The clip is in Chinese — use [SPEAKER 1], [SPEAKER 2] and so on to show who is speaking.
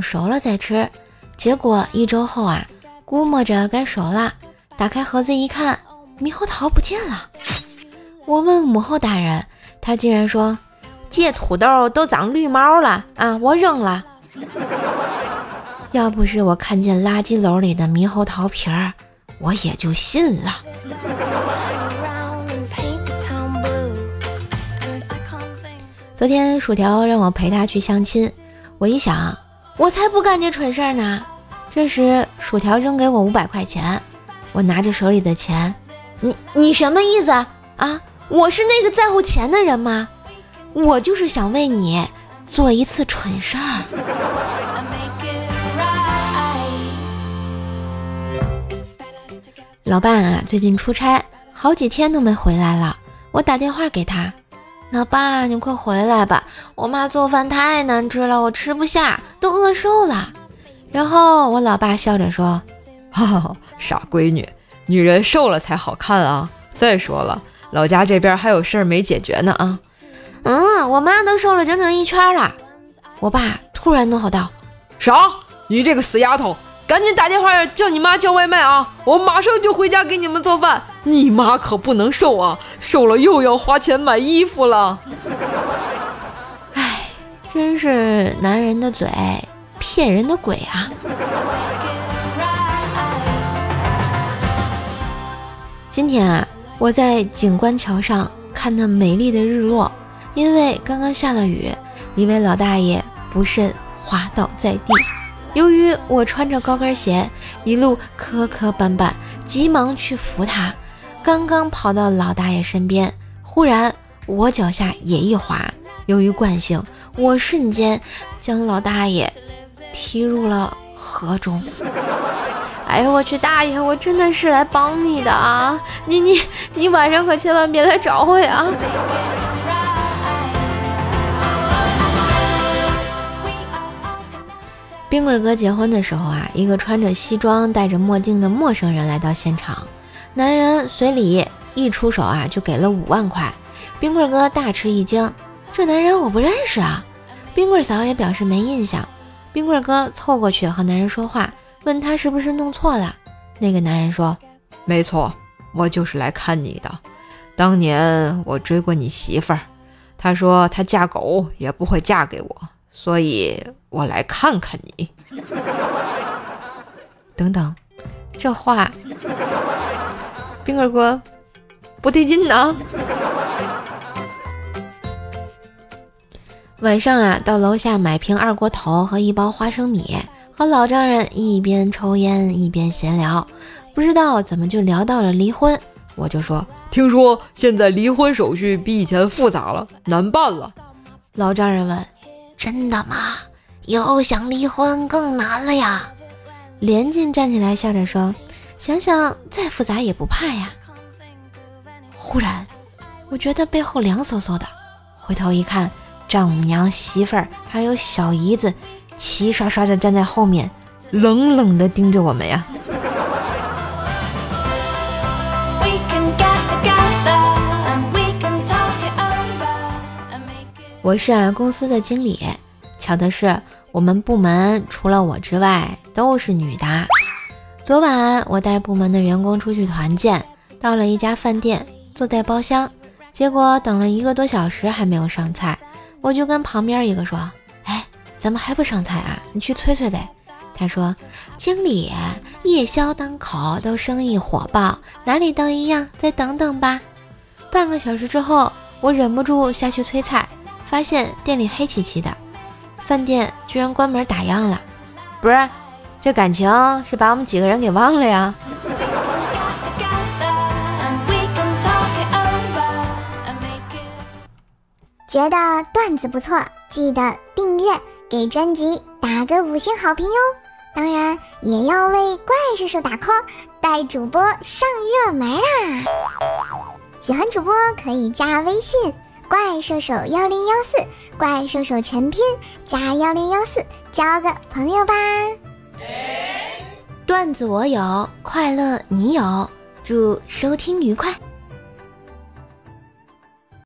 [SPEAKER 1] 熟了再吃。结果一周后啊，估摸着该熟了，打开盒子一看，猕猴桃不见了。我问母后大人，他竟然说：“这土豆都长绿毛了啊，我扔了。”要不是我看见垃圾篓里的猕猴桃皮儿，我也就信了。昨天薯条让我陪他去相亲，我一想，我才不干这蠢事儿呢。这时薯条扔给我五百块钱，我拿着手里的钱，你你什么意思啊？我是那个在乎钱的人吗？我就是想为你做一次蠢事儿。老伴啊，最近出差，好几天都没回来了。我打电话给他。老爸，你快回来吧！我妈做饭太难吃了，我吃不下，都饿瘦了。然后我老爸笑着说：“
[SPEAKER 2] 哈哈，傻闺女，女人瘦了才好看啊！再说了，老家这边还有事儿没解决呢啊。”
[SPEAKER 1] 嗯，我妈都瘦了整整一圈了。我爸突然怒吼道：“
[SPEAKER 2] 啥？你这个死丫头！”赶紧打电话叫你妈叫外卖啊！我马上就回家给你们做饭。你妈可不能瘦啊，瘦了又要花钱买衣服了。
[SPEAKER 1] 哎，真是男人的嘴骗人的鬼啊！今天啊，我在景观桥上看那美丽的日落，因为刚刚下了雨，一位老大爷不慎滑倒在地。由于我穿着高跟鞋，一路磕磕绊绊，急忙去扶他。刚刚跑到老大爷身边，忽然我脚下也一滑，由于惯性，我瞬间将老大爷踢入了河中。哎呦我去，大爷，我真的是来帮你的啊！你你你晚上可千万别来找我呀！冰棍哥结婚的时候啊，一个穿着西装、戴着墨镜的陌生人来到现场。男人随礼一出手啊，就给了五万块。冰棍哥大吃一惊，这男人我不认识啊。冰棍嫂也表示没印象。冰棍哥凑过去和男人说话，问他是不是弄错了。那个男人说：“
[SPEAKER 2] 没错，我就是来看你的。当年我追过你媳妇儿，她说她嫁狗也不会嫁给我。”所以我来看看你。
[SPEAKER 1] 等等，这话，冰棍哥不对劲呢。晚上啊，到楼下买瓶二锅头和一包花生米，和老丈人一边抽烟一边闲聊，不知道怎么就聊到了离婚。我就说，
[SPEAKER 2] 听说现在离婚手续比以前复杂了，难办了。
[SPEAKER 1] 老丈人问。真的吗？以后想离婚更难了呀！连晋站起来笑着说：“想想再复杂也不怕呀。”忽然，我觉得背后凉飕飕的，回头一看，丈母娘、媳妇儿还有小姨子齐刷刷的站在后面，冷冷的盯着我们呀。我是啊公司的经理，巧的是我们部门除了我之外都是女的。昨晚我带部门的员工出去团建，到了一家饭店，坐在包厢，结果等了一个多小时还没有上菜，我就跟旁边一个说：“哎，怎么还不上菜啊？你去催催呗。”他说：“经理，夜宵档口都生意火爆，哪里都一样，再等等吧。”半个小时之后，我忍不住下去催菜。发现店里黑漆漆的，饭店居然关门打烊了。不是，这感情是把我们几个人给忘了呀？
[SPEAKER 3] 觉得段子不错，记得订阅，给专辑打个五星好评哟。当然也要为怪兽兽打 call，带主播上热门啊！喜欢主播可以加微信。怪兽手幺零幺四，怪兽手全拼加幺零幺四，交个朋友吧。
[SPEAKER 1] 段子我有，快乐你有，祝收听愉快。